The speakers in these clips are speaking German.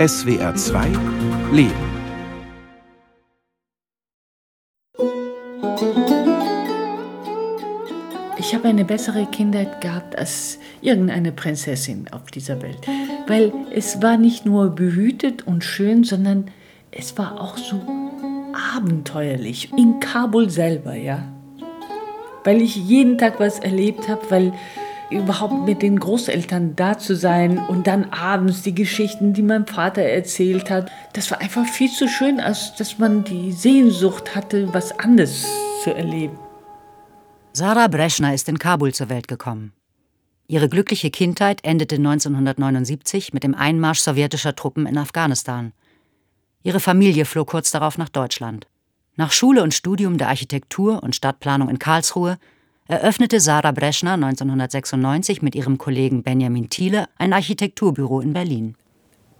SWR 2 Leben. Ich habe eine bessere Kindheit gehabt als irgendeine Prinzessin auf dieser Welt, weil es war nicht nur behütet und schön, sondern es war auch so abenteuerlich in Kabul selber, ja. Weil ich jeden Tag was erlebt habe, weil überhaupt mit den Großeltern da zu sein und dann abends die Geschichten, die mein Vater erzählt hat, das war einfach viel zu schön, als dass man die Sehnsucht hatte, was anderes zu erleben. Sarah Breschner ist in Kabul zur Welt gekommen. Ihre glückliche Kindheit endete 1979 mit dem Einmarsch sowjetischer Truppen in Afghanistan. Ihre Familie floh kurz darauf nach Deutschland. Nach Schule und Studium der Architektur und Stadtplanung in Karlsruhe eröffnete Sarah Breschner 1996 mit ihrem Kollegen Benjamin Thiele ein Architekturbüro in Berlin.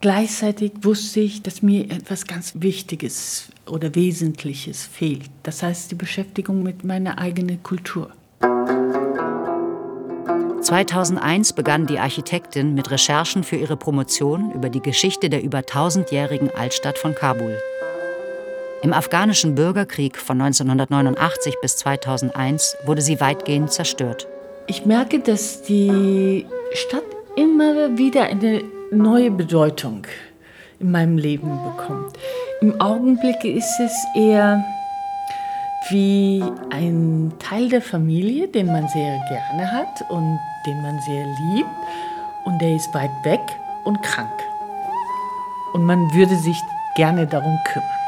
Gleichzeitig wusste ich, dass mir etwas ganz Wichtiges oder Wesentliches fehlt. Das heißt die Beschäftigung mit meiner eigenen Kultur. 2001 begann die Architektin mit Recherchen für ihre Promotion über die Geschichte der über tausendjährigen Altstadt von Kabul. Im afghanischen Bürgerkrieg von 1989 bis 2001 wurde sie weitgehend zerstört. Ich merke, dass die Stadt immer wieder eine neue Bedeutung in meinem Leben bekommt. Im Augenblick ist es eher wie ein Teil der Familie, den man sehr gerne hat und den man sehr liebt. Und der ist weit weg und krank. Und man würde sich gerne darum kümmern.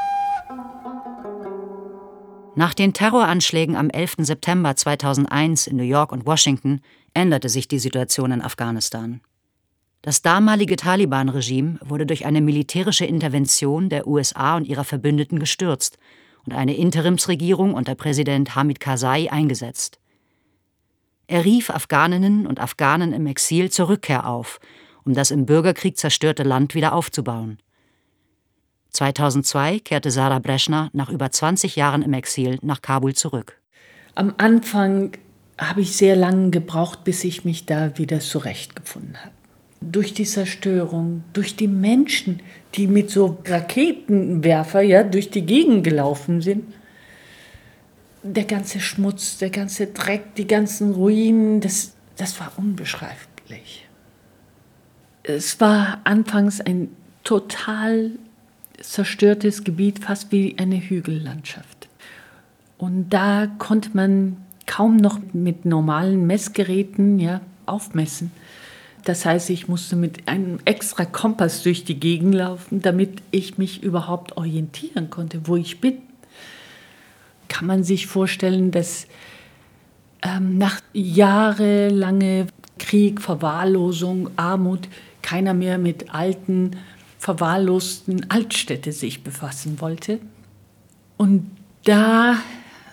Nach den Terroranschlägen am 11. September 2001 in New York und Washington änderte sich die Situation in Afghanistan. Das damalige Taliban-Regime wurde durch eine militärische Intervention der USA und ihrer Verbündeten gestürzt und eine Interimsregierung unter Präsident Hamid Karzai eingesetzt. Er rief Afghaninnen und Afghanen im Exil zur Rückkehr auf, um das im Bürgerkrieg zerstörte Land wieder aufzubauen. 2002 kehrte Sarah Breschner nach über 20 Jahren im Exil nach Kabul zurück. Am Anfang habe ich sehr lange gebraucht, bis ich mich da wieder zurechtgefunden habe. Durch die Zerstörung, durch die Menschen, die mit so Raketenwerfer ja durch die Gegend gelaufen sind. Der ganze Schmutz, der ganze Dreck, die ganzen Ruinen, das, das war unbeschreiblich. Es war anfangs ein total zerstörtes Gebiet, fast wie eine Hügellandschaft. Und da konnte man kaum noch mit normalen Messgeräten ja, aufmessen. Das heißt, ich musste mit einem extra Kompass durch die Gegend laufen, damit ich mich überhaupt orientieren konnte, wo ich bin. Kann man sich vorstellen, dass ähm, nach jahrelanger Krieg, Verwahrlosung, Armut keiner mehr mit alten verwahrlosten Altstädte sich befassen wollte. Und da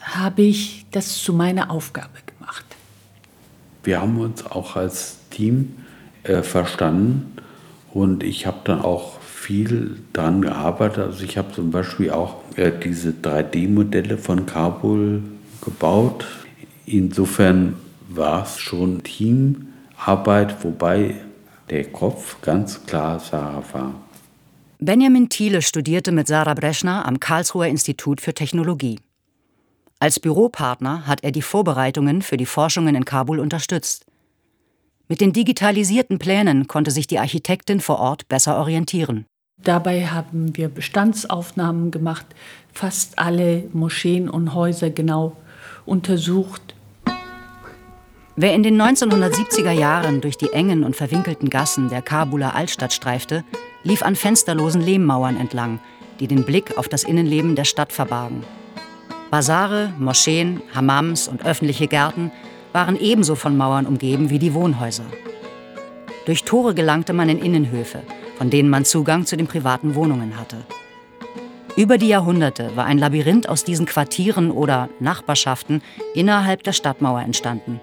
habe ich das zu meiner Aufgabe gemacht. Wir haben uns auch als Team äh, verstanden und ich habe dann auch viel daran gearbeitet. Also ich habe zum Beispiel auch äh, diese 3D-Modelle von Kabul gebaut. Insofern war es schon Teamarbeit, wobei der Kopf ganz klar Sarah war. Benjamin Thiele studierte mit Sarah Breschner am Karlsruher Institut für Technologie. Als Büropartner hat er die Vorbereitungen für die Forschungen in Kabul unterstützt. Mit den digitalisierten Plänen konnte sich die Architektin vor Ort besser orientieren. Dabei haben wir Bestandsaufnahmen gemacht, fast alle Moscheen und Häuser genau untersucht. Wer in den 1970er Jahren durch die engen und verwinkelten Gassen der Kabuler Altstadt streifte, lief an fensterlosen Lehmmauern entlang, die den Blick auf das Innenleben der Stadt verbargen. Basare, Moscheen, Hammams und öffentliche Gärten waren ebenso von Mauern umgeben wie die Wohnhäuser. Durch Tore gelangte man in Innenhöfe, von denen man Zugang zu den privaten Wohnungen hatte. Über die Jahrhunderte war ein Labyrinth aus diesen Quartieren oder Nachbarschaften innerhalb der Stadtmauer entstanden.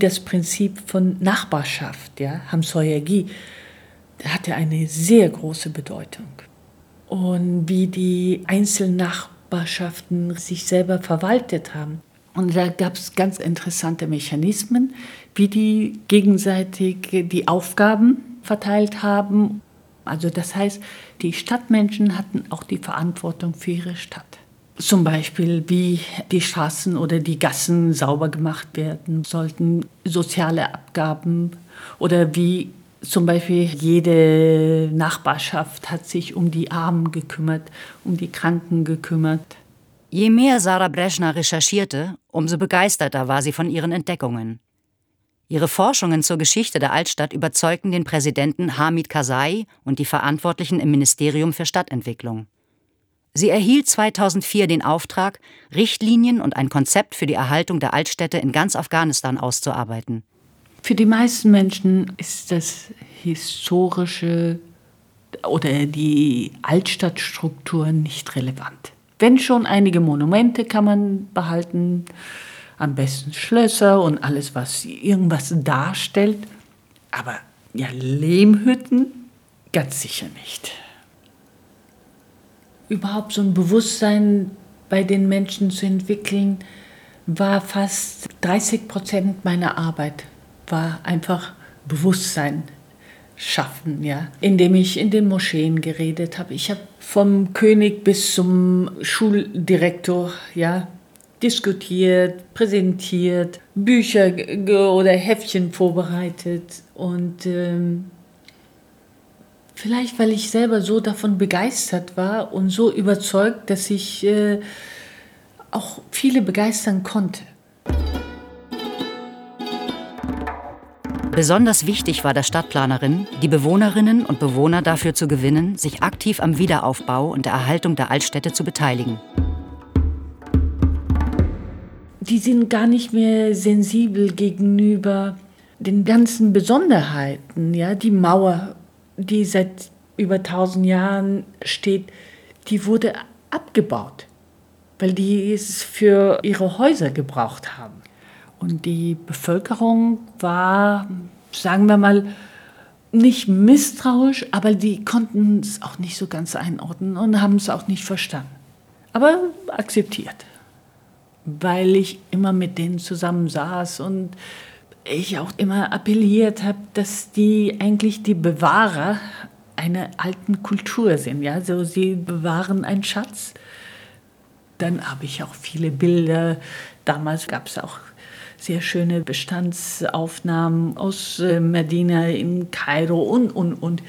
Das Prinzip von Nachbarschaft, ja, Hamsoyagi, hatte eine sehr große Bedeutung. Und wie die einzelnen Nachbarschaften sich selber verwaltet haben. Und da gab es ganz interessante Mechanismen, wie die gegenseitig die Aufgaben verteilt haben. Also das heißt, die Stadtmenschen hatten auch die Verantwortung für ihre Stadt. Zum Beispiel, wie die Straßen oder die Gassen sauber gemacht werden sollten, soziale Abgaben oder wie zum Beispiel jede Nachbarschaft hat sich um die Armen gekümmert, um die Kranken gekümmert. Je mehr Sarah Breschner recherchierte, umso begeisterter war sie von ihren Entdeckungen. Ihre Forschungen zur Geschichte der Altstadt überzeugten den Präsidenten Hamid Karzai und die Verantwortlichen im Ministerium für Stadtentwicklung. Sie erhielt 2004 den Auftrag, Richtlinien und ein Konzept für die Erhaltung der Altstädte in ganz Afghanistan auszuarbeiten. Für die meisten Menschen ist das historische oder die Altstadtstruktur nicht relevant. Wenn schon einige Monumente kann man behalten, am besten Schlösser und alles, was irgendwas darstellt. Aber ja, Lehmhütten ganz sicher nicht. Überhaupt so ein Bewusstsein bei den Menschen zu entwickeln, war fast 30 Prozent meiner Arbeit, war einfach Bewusstsein schaffen, ja, indem ich in den Moscheen geredet habe. Ich habe vom König bis zum Schuldirektor, ja, diskutiert, präsentiert, Bücher oder Heftchen vorbereitet und ähm, vielleicht weil ich selber so davon begeistert war und so überzeugt, dass ich äh, auch viele begeistern konnte. Besonders wichtig war der Stadtplanerin, die Bewohnerinnen und Bewohner dafür zu gewinnen, sich aktiv am Wiederaufbau und der Erhaltung der Altstädte zu beteiligen. Die sind gar nicht mehr sensibel gegenüber den ganzen Besonderheiten. Ja? Die Mauer, die seit über tausend Jahren steht, die wurde abgebaut, weil die es für ihre Häuser gebraucht haben. Und die Bevölkerung war, sagen wir mal, nicht misstrauisch, aber die konnten es auch nicht so ganz einordnen und haben es auch nicht verstanden. Aber akzeptiert, weil ich immer mit denen zusammen saß und ich auch immer appelliert habe, dass die eigentlich die Bewahrer einer alten Kultur sind. Ja? So, sie bewahren einen Schatz. Dann habe ich auch viele Bilder. Damals gab es auch sehr schöne Bestandsaufnahmen aus äh, Medina in Kairo und, und, und.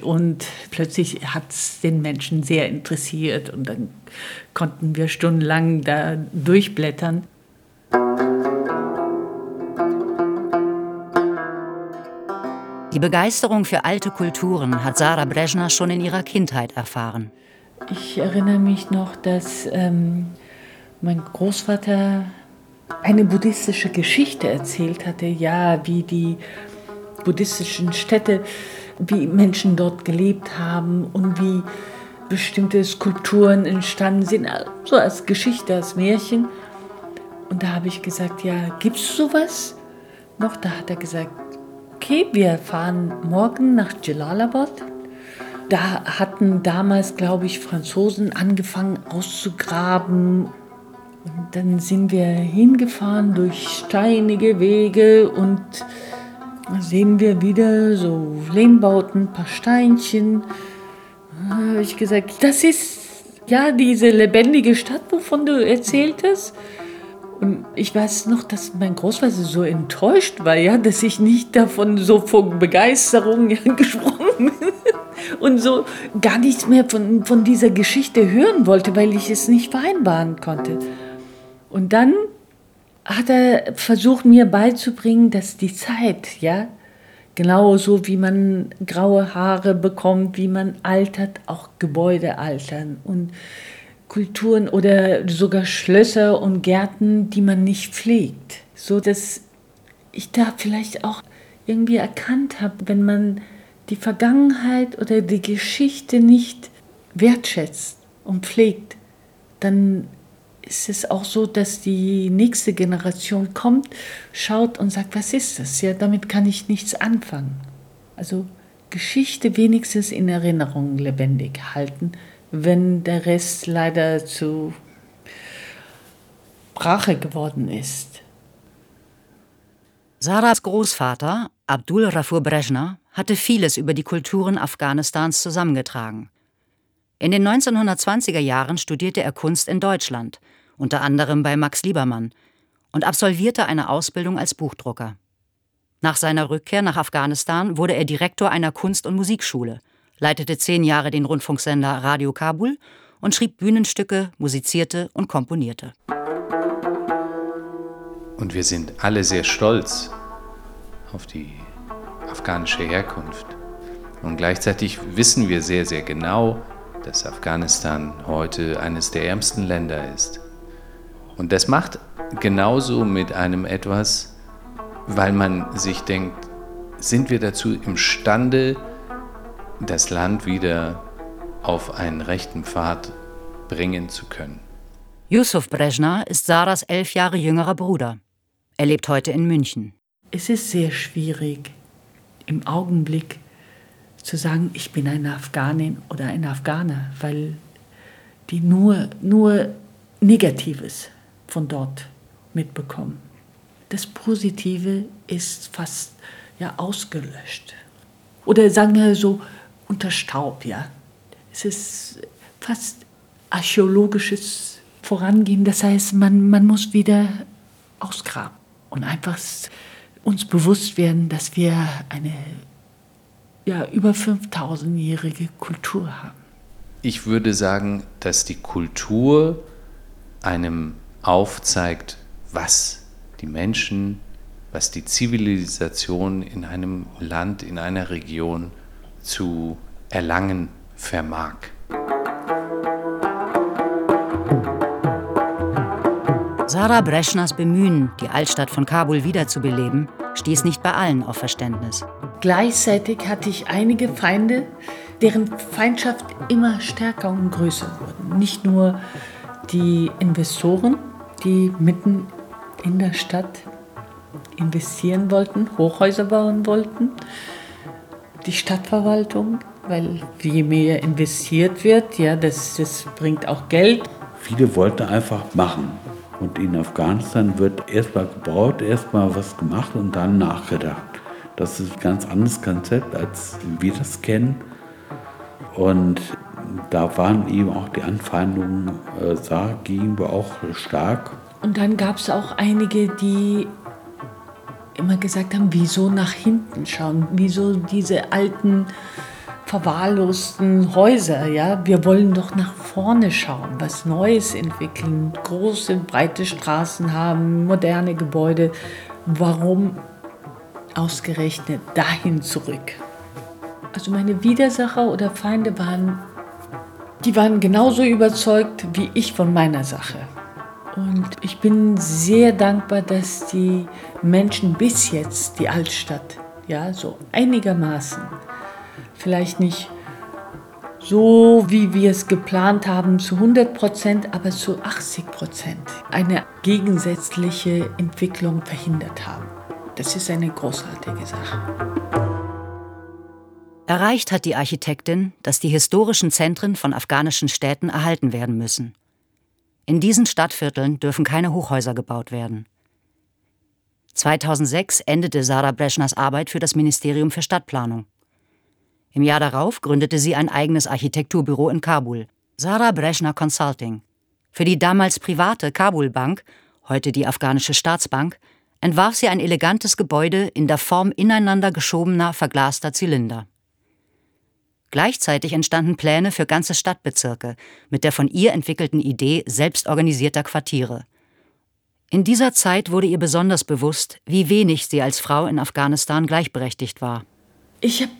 Und plötzlich hat es den Menschen sehr interessiert und dann konnten wir stundenlang da durchblättern. Die Begeisterung für alte Kulturen hat Sarah Brezhna schon in ihrer Kindheit erfahren. Ich erinnere mich noch, dass ähm, mein Großvater eine buddhistische Geschichte erzählt hatte, ja, wie die buddhistischen Städte, wie Menschen dort gelebt haben und wie bestimmte Skulpturen entstanden sind, so als Geschichte, als Märchen. Und da habe ich gesagt, ja, gibt es sowas noch? Da hat er gesagt, okay, wir fahren morgen nach Jalalabad. Da hatten damals, glaube ich, Franzosen angefangen auszugraben und dann sind wir hingefahren durch steinige Wege und sehen wir wieder so Lehmbauten, ein paar Steinchen. Da habe ich gesagt, das ist ja diese lebendige Stadt, wovon du erzählt hast. Und ich weiß noch, dass mein Großvater so enttäuscht war, ja, dass ich nicht davon so von Begeisterung ja, gesprochen bin und so gar nichts mehr von, von dieser Geschichte hören wollte, weil ich es nicht vereinbaren konnte. Und dann hat er versucht, mir beizubringen, dass die Zeit, ja, genauso wie man graue Haare bekommt, wie man altert, auch Gebäude altern und Kulturen oder sogar Schlösser und Gärten, die man nicht pflegt. So dass ich da vielleicht auch irgendwie erkannt habe, wenn man die Vergangenheit oder die Geschichte nicht wertschätzt und pflegt, dann ist es auch so, dass die nächste Generation kommt, schaut und sagt, was ist das? Ja, damit kann ich nichts anfangen. Also Geschichte wenigstens in Erinnerung lebendig halten, wenn der Rest leider zu Brache geworden ist. Sarahs Großvater, Abdul Rafur Brezhna, hatte vieles über die Kulturen Afghanistans zusammengetragen. In den 1920er Jahren studierte er Kunst in Deutschland, unter anderem bei Max Liebermann, und absolvierte eine Ausbildung als Buchdrucker. Nach seiner Rückkehr nach Afghanistan wurde er Direktor einer Kunst- und Musikschule, leitete zehn Jahre den Rundfunksender Radio Kabul und schrieb Bühnenstücke, musizierte und komponierte. Und wir sind alle sehr stolz auf die afghanische Herkunft. Und gleichzeitig wissen wir sehr, sehr genau, dass Afghanistan heute eines der ärmsten Länder ist. Und das macht genauso mit einem etwas, weil man sich denkt, sind wir dazu imstande, das Land wieder auf einen rechten Pfad bringen zu können. Yusuf Brezhna ist Saras elf Jahre jüngerer Bruder. Er lebt heute in München. Es ist sehr schwierig, im Augenblick zu sagen, ich bin eine Afghanin oder ein Afghaner, weil die nur, nur Negatives von dort mitbekommen. Das Positive ist fast ja, ausgelöscht. Oder sagen wir so, unter Staub, ja. Es ist fast archäologisches Vorangehen. Das heißt, man, man muss wieder ausgraben und einfach uns bewusst werden, dass wir eine ja, über 5000-jährige Kultur haben. Ich würde sagen, dass die Kultur einem aufzeigt, was die Menschen, was die Zivilisation in einem Land, in einer Region zu erlangen vermag. Sarah Breschners Bemühen, die Altstadt von Kabul wiederzubeleben, stieß nicht bei allen auf Verständnis. Gleichzeitig hatte ich einige Feinde, deren Feindschaft immer stärker und größer wurde. Nicht nur die Investoren, die mitten in der Stadt investieren wollten, Hochhäuser bauen wollten, die Stadtverwaltung, weil je mehr investiert wird, ja, das, das bringt auch Geld. Viele wollten einfach machen. Und in Afghanistan wird erstmal gebaut, erstmal was gemacht und dann nachgedacht. Das ist ein ganz anderes Konzept, als wir das kennen. Und da waren eben auch die Anfeindungen äh, gegenüber auch stark. Und dann gab es auch einige, die immer gesagt haben, wieso nach hinten schauen, wieso diese alten verwahrlosten Häuser, ja, wir wollen doch nach vorne schauen, was Neues entwickeln, große, breite Straßen haben, moderne Gebäude. Warum ausgerechnet dahin zurück? Also meine Widersacher oder Feinde waren, die waren genauso überzeugt wie ich von meiner Sache. Und ich bin sehr dankbar, dass die Menschen bis jetzt die Altstadt, ja, so einigermaßen, vielleicht nicht so, wie wir es geplant haben, zu 100 Prozent, aber zu 80 Prozent eine gegensätzliche Entwicklung verhindert haben. Das ist eine großartige Sache. Erreicht hat die Architektin, dass die historischen Zentren von afghanischen Städten erhalten werden müssen. In diesen Stadtvierteln dürfen keine Hochhäuser gebaut werden. 2006 endete Sarah Breschners Arbeit für das Ministerium für Stadtplanung. Im Jahr darauf gründete sie ein eigenes Architekturbüro in Kabul, Sarah Breschner Consulting. Für die damals private Kabul Bank, heute die afghanische Staatsbank, entwarf sie ein elegantes Gebäude in der Form ineinander geschobener verglaster Zylinder. Gleichzeitig entstanden Pläne für ganze Stadtbezirke mit der von ihr entwickelten Idee selbstorganisierter Quartiere. In dieser Zeit wurde ihr besonders bewusst, wie wenig sie als Frau in Afghanistan gleichberechtigt war. Ich habe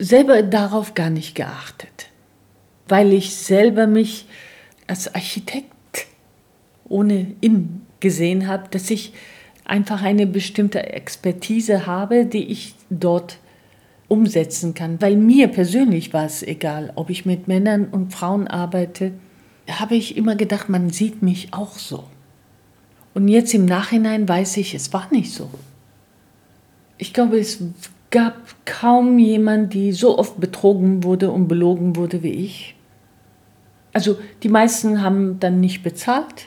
selber darauf gar nicht geachtet, weil ich selber mich als Architekt ohne in gesehen habe, dass ich einfach eine bestimmte Expertise habe, die ich dort umsetzen kann. Weil mir persönlich war es egal, ob ich mit Männern und Frauen arbeite, habe ich immer gedacht, man sieht mich auch so. Und jetzt im Nachhinein weiß ich, es war nicht so. Ich glaube, es gab kaum jemand, die so oft betrogen wurde und belogen wurde wie ich. Also die meisten haben dann nicht bezahlt.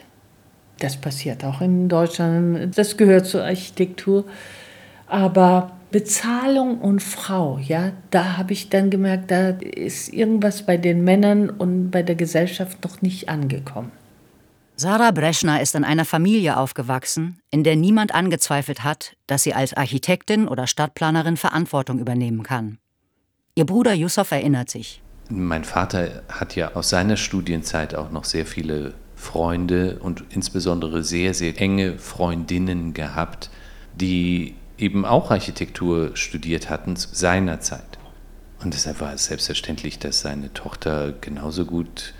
Das passiert auch in Deutschland. Das gehört zur Architektur. Aber Bezahlung und Frau, ja, da habe ich dann gemerkt, da ist irgendwas bei den Männern und bei der Gesellschaft noch nicht angekommen. Sarah Breschner ist in einer Familie aufgewachsen, in der niemand angezweifelt hat, dass sie als Architektin oder Stadtplanerin Verantwortung übernehmen kann. Ihr Bruder Yusuf erinnert sich. Mein Vater hat ja aus seiner Studienzeit auch noch sehr viele Freunde und insbesondere sehr, sehr enge Freundinnen gehabt, die eben auch Architektur studiert hatten zu seiner Zeit. Und deshalb war es selbstverständlich, dass seine Tochter genauso gut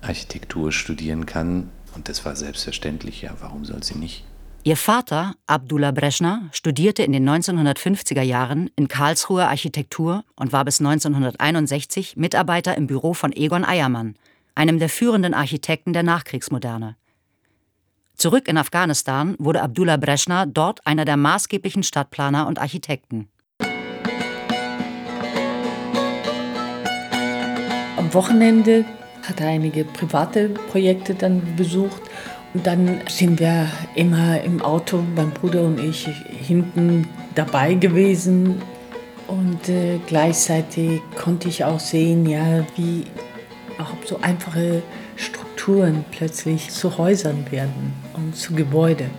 Architektur studieren kann. Und das war selbstverständlich, ja, warum soll sie nicht? Ihr Vater, Abdullah Breschner, studierte in den 1950er Jahren in Karlsruhe Architektur und war bis 1961 Mitarbeiter im Büro von Egon Eiermann, einem der führenden Architekten der Nachkriegsmoderne. Zurück in Afghanistan wurde Abdullah Breschner dort einer der maßgeblichen Stadtplaner und Architekten. Am Wochenende hat er einige private Projekte dann besucht. Und dann sind wir immer im Auto, mein Bruder und ich, hinten dabei gewesen. Und äh, gleichzeitig konnte ich auch sehen, ja, wie auch so einfache Strukturen plötzlich zu Häusern werden und zu Gebäuden.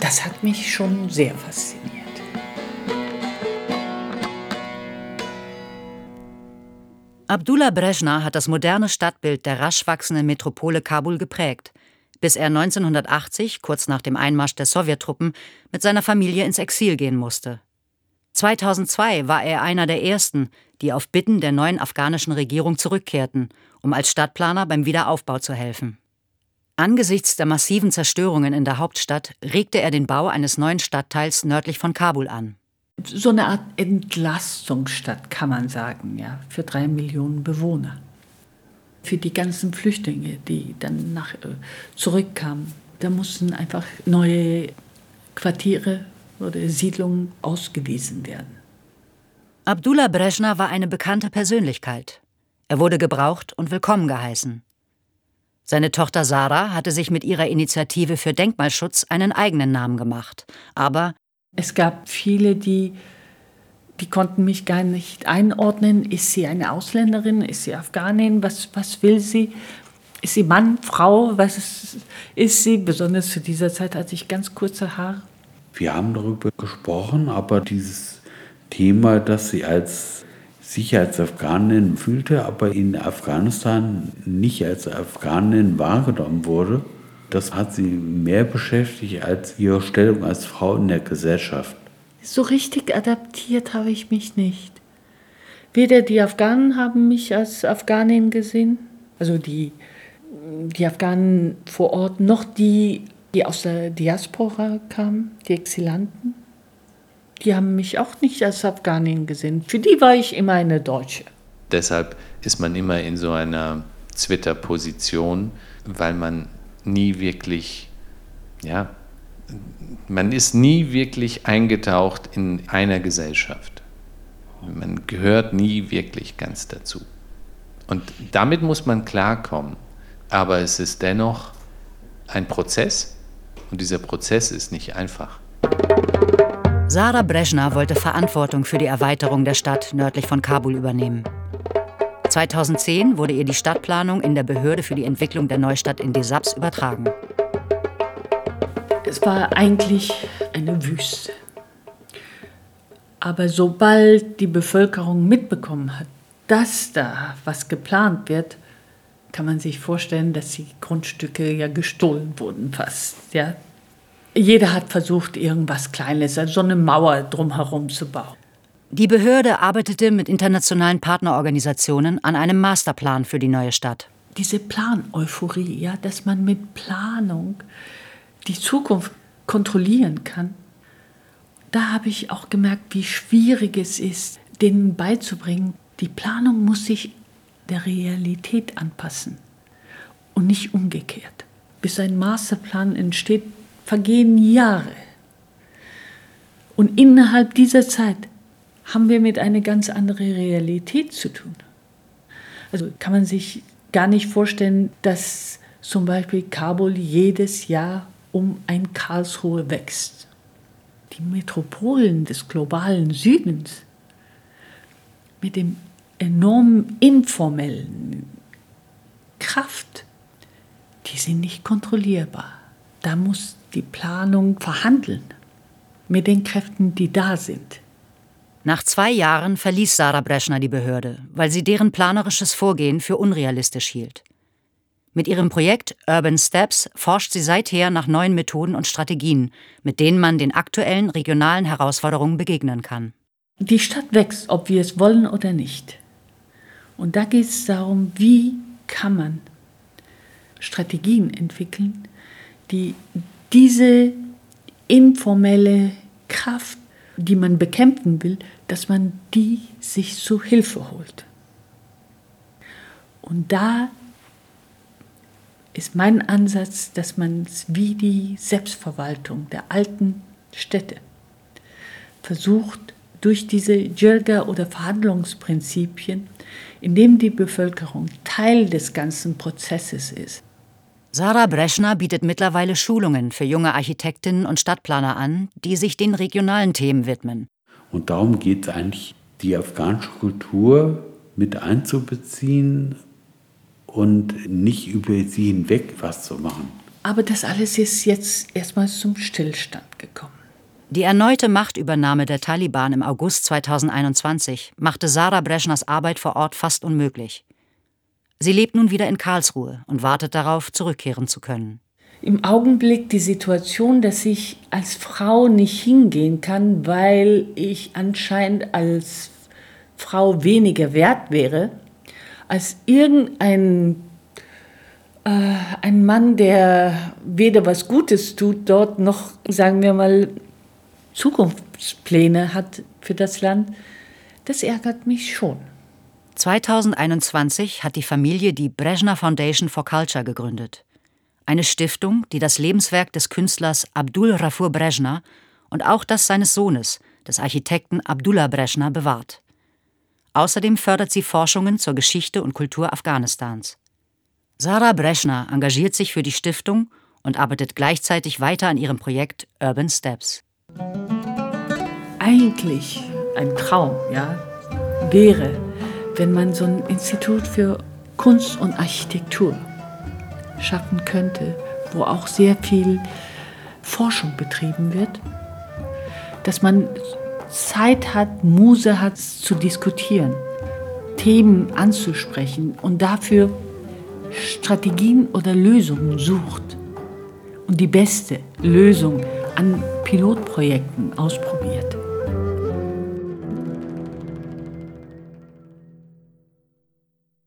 Das hat mich schon sehr fasziniert. Abdullah Brezhna hat das moderne Stadtbild der rasch wachsenden Metropole Kabul geprägt, bis er 1980, kurz nach dem Einmarsch der Sowjettruppen, mit seiner Familie ins Exil gehen musste. 2002 war er einer der ersten, die auf Bitten der neuen afghanischen Regierung zurückkehrten, um als Stadtplaner beim Wiederaufbau zu helfen. Angesichts der massiven Zerstörungen in der Hauptstadt regte er den Bau eines neuen Stadtteils nördlich von Kabul an. So eine Art Entlastungsstadt, kann man sagen, ja, für drei Millionen Bewohner. Für die ganzen Flüchtlinge, die dann nach, äh, zurückkamen. Da mussten einfach neue Quartiere oder Siedlungen ausgewiesen werden. Abdullah Brezhna war eine bekannte Persönlichkeit. Er wurde gebraucht und willkommen geheißen. Seine Tochter Sarah hatte sich mit ihrer Initiative für Denkmalschutz einen eigenen Namen gemacht. Aber es gab viele, die, die konnten mich gar nicht einordnen. Ist sie eine Ausländerin? Ist sie Afghanin? Was, was will sie? Ist sie Mann, Frau? Was ist, ist sie? Besonders zu dieser Zeit hatte ich ganz kurze Haare. Wir haben darüber gesprochen, aber dieses Thema, dass sie als sich als Afghanin fühlte, aber in Afghanistan nicht als Afghanin wahrgenommen wurde, das hat sie mehr beschäftigt als ihre Stellung als Frau in der Gesellschaft. So richtig adaptiert habe ich mich nicht. Weder die Afghanen haben mich als Afghanin gesehen, also die, die Afghanen vor Ort, noch die, die aus der Diaspora kamen, die Exilanten. Die haben mich auch nicht als Afghanin gesehen. Für die war ich immer eine Deutsche. Deshalb ist man immer in so einer Twitter-Position, weil man nie wirklich, ja, man ist nie wirklich eingetaucht in einer Gesellschaft. Man gehört nie wirklich ganz dazu. Und damit muss man klarkommen. Aber es ist dennoch ein Prozess und dieser Prozess ist nicht einfach. Sarah Brezhna wollte Verantwortung für die Erweiterung der Stadt nördlich von Kabul übernehmen. 2010 wurde ihr die Stadtplanung in der Behörde für die Entwicklung der Neustadt in Desaps übertragen. Es war eigentlich eine Wüste. Aber sobald die Bevölkerung mitbekommen hat, dass da was geplant wird, kann man sich vorstellen, dass die Grundstücke ja gestohlen wurden fast. Ja? Jeder hat versucht, irgendwas Kleines, also so eine Mauer drumherum zu bauen. Die Behörde arbeitete mit internationalen Partnerorganisationen an einem Masterplan für die neue Stadt. Diese Plan-Euphorie, ja, dass man mit Planung die Zukunft kontrollieren kann, da habe ich auch gemerkt, wie schwierig es ist, denen beizubringen, die Planung muss sich der Realität anpassen und nicht umgekehrt. Bis ein Masterplan entsteht, vergehen Jahre. Und innerhalb dieser Zeit haben wir mit einer ganz anderen Realität zu tun. Also kann man sich gar nicht vorstellen, dass zum Beispiel Kabul jedes Jahr um ein Karlsruhe wächst. die Metropolen des globalen Südens mit dem enormen informellen Kraft, die sind nicht kontrollierbar. Da muss die Planung verhandeln mit den Kräften, die da sind. Nach zwei Jahren verließ Sarah Breschner die Behörde, weil sie deren planerisches Vorgehen für unrealistisch hielt. Mit ihrem Projekt Urban Steps forscht sie seither nach neuen Methoden und Strategien, mit denen man den aktuellen regionalen Herausforderungen begegnen kann. Die Stadt wächst, ob wir es wollen oder nicht. Und da geht es darum, wie kann man Strategien entwickeln, die diese informelle Kraft, die man bekämpfen will, dass man die sich zu Hilfe holt. Und da ist mein Ansatz, dass man es wie die Selbstverwaltung der alten Städte versucht, durch diese Jirga- oder Verhandlungsprinzipien, indem die Bevölkerung Teil des ganzen Prozesses ist. Sarah Breschner bietet mittlerweile Schulungen für junge Architektinnen und Stadtplaner an, die sich den regionalen Themen widmen. Und darum geht es eigentlich, die afghanische Kultur mit einzubeziehen und nicht über sie hinweg was zu machen. Aber das alles ist jetzt erstmal zum Stillstand gekommen. Die erneute Machtübernahme der Taliban im August 2021 machte Sarah Breschners Arbeit vor Ort fast unmöglich. Sie lebt nun wieder in Karlsruhe und wartet darauf, zurückkehren zu können. Im Augenblick die Situation, dass ich als Frau nicht hingehen kann, weil ich anscheinend als Frau weniger wert wäre, als irgendein äh, ein Mann, der weder was Gutes tut dort noch, sagen wir mal, Zukunftspläne hat für das Land, das ärgert mich schon. 2021 hat die Familie die Brezhna Foundation for Culture gegründet. Eine Stiftung, die das Lebenswerk des Künstlers Abdul Rafur Brezhna und auch das seines Sohnes, des Architekten Abdullah Brezhna, bewahrt. Außerdem fördert sie Forschungen zur Geschichte und Kultur Afghanistans. Sarah Breschner engagiert sich für die Stiftung und arbeitet gleichzeitig weiter an ihrem Projekt Urban Steps. Eigentlich ein Traum, ja, wäre, wenn man so ein Institut für Kunst und Architektur schaffen könnte, wo auch sehr viel Forschung betrieben wird, dass man Zeit hat, Muse hat zu diskutieren, Themen anzusprechen und dafür Strategien oder Lösungen sucht und die beste Lösung an Pilotprojekten ausprobiert.